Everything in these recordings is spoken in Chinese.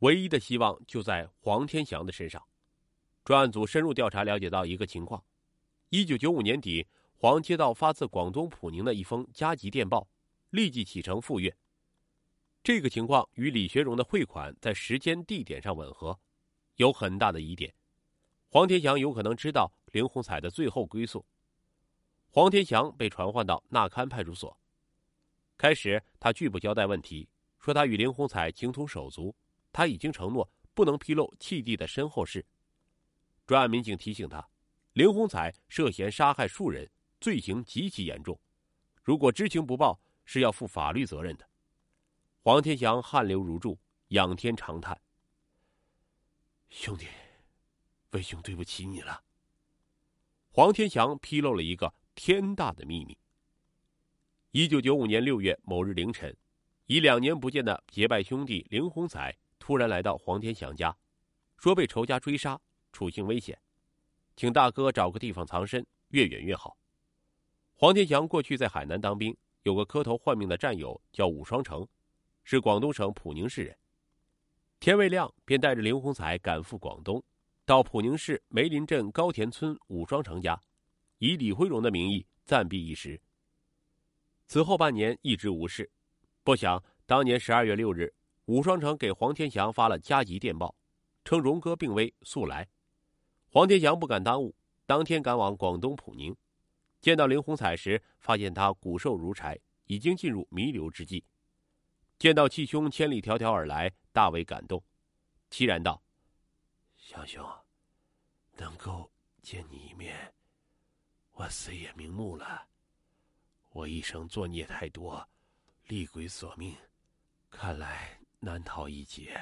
唯一的希望就在黄天祥的身上。专案组深入调查，了解到一个情况：一九九五年底，黄接到发自广东普宁的一封加急电报，立即启程赴粤。这个情况与李学荣的汇款在时间、地点上吻合，有很大的疑点。黄天祥有可能知道林红彩的最后归宿。黄天祥被传唤到纳堪派出所。开始，他拒不交代问题，说他与林红彩情同手足，他已经承诺不能披露契弟的身后事。专案民警提醒他，林洪才涉嫌杀害数人，罪行极其严重，如果知情不报，是要负法律责任的。黄天祥汗流如注，仰天长叹：“兄弟，为兄对不起你了。”黄天祥披露了一个天大的秘密。一九九五年六月某日凌晨，已两年不见的结拜兄弟林洪才突然来到黄天祥家，说被仇家追杀，处境危险，请大哥找个地方藏身，越远越好。黄天祥过去在海南当兵，有个磕头换命的战友叫武双成。是广东省普宁市人，天未亮便带着林洪才赶赴广东，到普宁市梅林镇高田村武双成家，以李辉荣的名义暂避一时。此后半年一直无事，不想当年十二月六日，武双成给黄天祥发了加急电报，称荣哥病危，速来。黄天祥不敢耽误，当天赶往广东普宁，见到林洪彩时，发现他骨瘦如柴，已经进入弥留之际。见到契兄千里迢迢而来，大为感动，凄然道：“祥兄，能够见你一面，我死也瞑目了。我一生作孽太多，厉鬼索命，看来难逃一劫。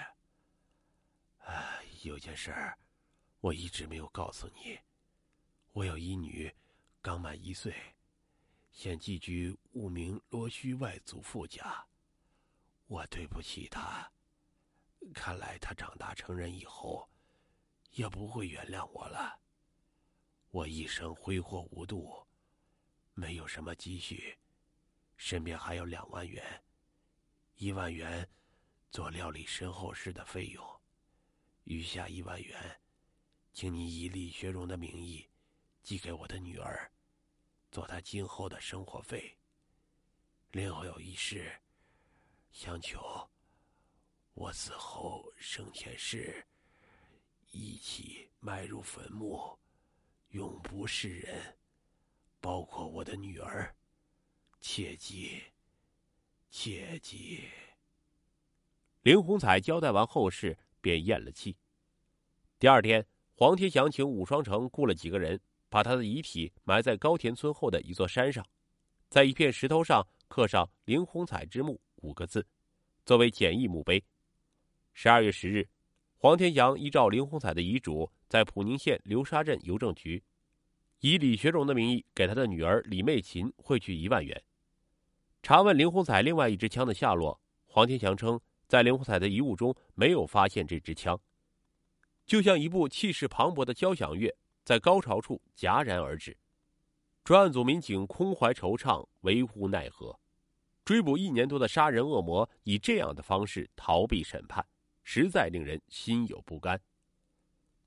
哎，有件事儿，我一直没有告诉你。我有一女，刚满一岁，现寄居五名罗须外祖父家。”我对不起她，看来她长大成人以后，也不会原谅我了。我一生挥霍无度，没有什么积蓄，身边还有两万元，一万元做料理身后事的费用，余下一万元，请你以李学荣的名义寄给我的女儿，做她今后的生活费。另有一事。相求，我死后生前事，一起埋入坟墓，永不示人，包括我的女儿，切记，切记。林红彩交代完后事，便咽了气。第二天，黄天祥请武双成雇了几个人，把他的遗体埋在高田村后的一座山上，在一片石头上刻上“林红彩之墓”。五个字，作为简易墓碑。十二月十日，黄天祥依照林红彩的遗嘱，在普宁县流沙镇邮政局，以李学荣的名义给他的女儿李媚琴汇去一万元。查问林红彩另外一支枪的下落，黄天祥称，在林红彩的遗物中没有发现这支枪，就像一部气势磅礴的交响乐在高潮处戛然而止。专案组民警空怀惆怅，为无奈何。追捕一年多的杀人恶魔，以这样的方式逃避审判，实在令人心有不甘。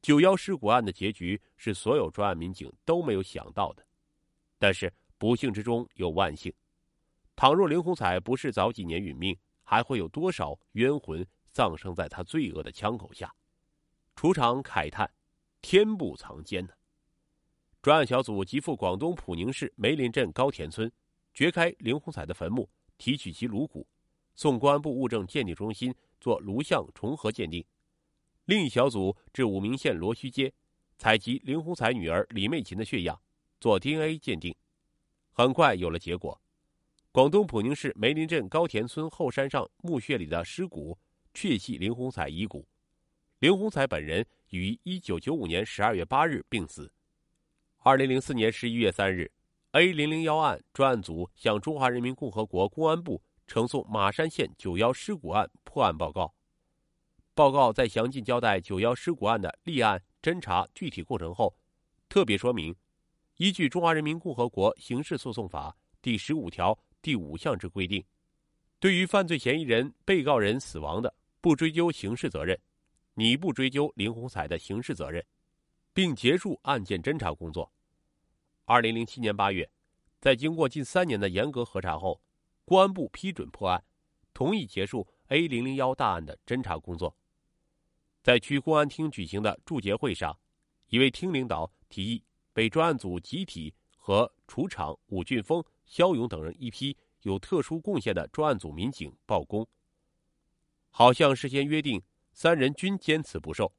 九幺尸骨案的结局是所有专案民警都没有想到的，但是不幸之中有万幸。倘若林红彩不是早几年殒命，还会有多少冤魂葬生在他罪恶的枪口下？处长慨叹：“天不藏奸呢。”专案小组即赴广东普宁市梅林镇高田村，掘开林红彩的坟墓。提取其颅骨，送公安部物证鉴定中心做颅相重合鉴定。另一小组至武鸣县罗须街，采集林红彩女儿李媚琴的血样，做 DNA 鉴定。很快有了结果，广东普宁市梅林镇高田村后山上墓穴里的尸骨确系林红彩遗骨。林红彩本人于一九九五年十二月八日病死。二零零四年十一月三日。A 零零幺案专案组向中华人民共和国公安部呈送马山县九幺尸骨案破案报告。报告在详尽交代九幺尸骨案的立案、侦查具体过程后，特别说明，依据中华人民共和国刑事诉讼法第十五条第五项之规定，对于犯罪嫌疑人、被告人死亡的，不追究刑事责任，你不追究林红彩的刑事责任，并结束案件侦查工作。二零零七年八月，在经过近三年的严格核查后，公安部批准破案，同意结束 A 零零幺大案的侦查工作。在区公安厅举行的祝捷会上，一位厅领导提议被专案组集体和处长、武俊峰、肖勇等人一批有特殊贡献的专案组民警报功。好像事先约定，三人均坚持不受。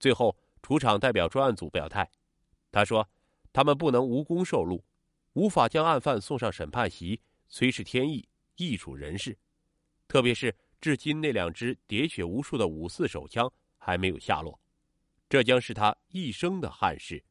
最后，楚场代表专案组表态，他说：“他们不能无功受禄，无法将案犯送上审判席，虽是天意，亦属人事。特别是至今那两支喋血无数的五四手枪还没有下落，这将是他一生的憾事。”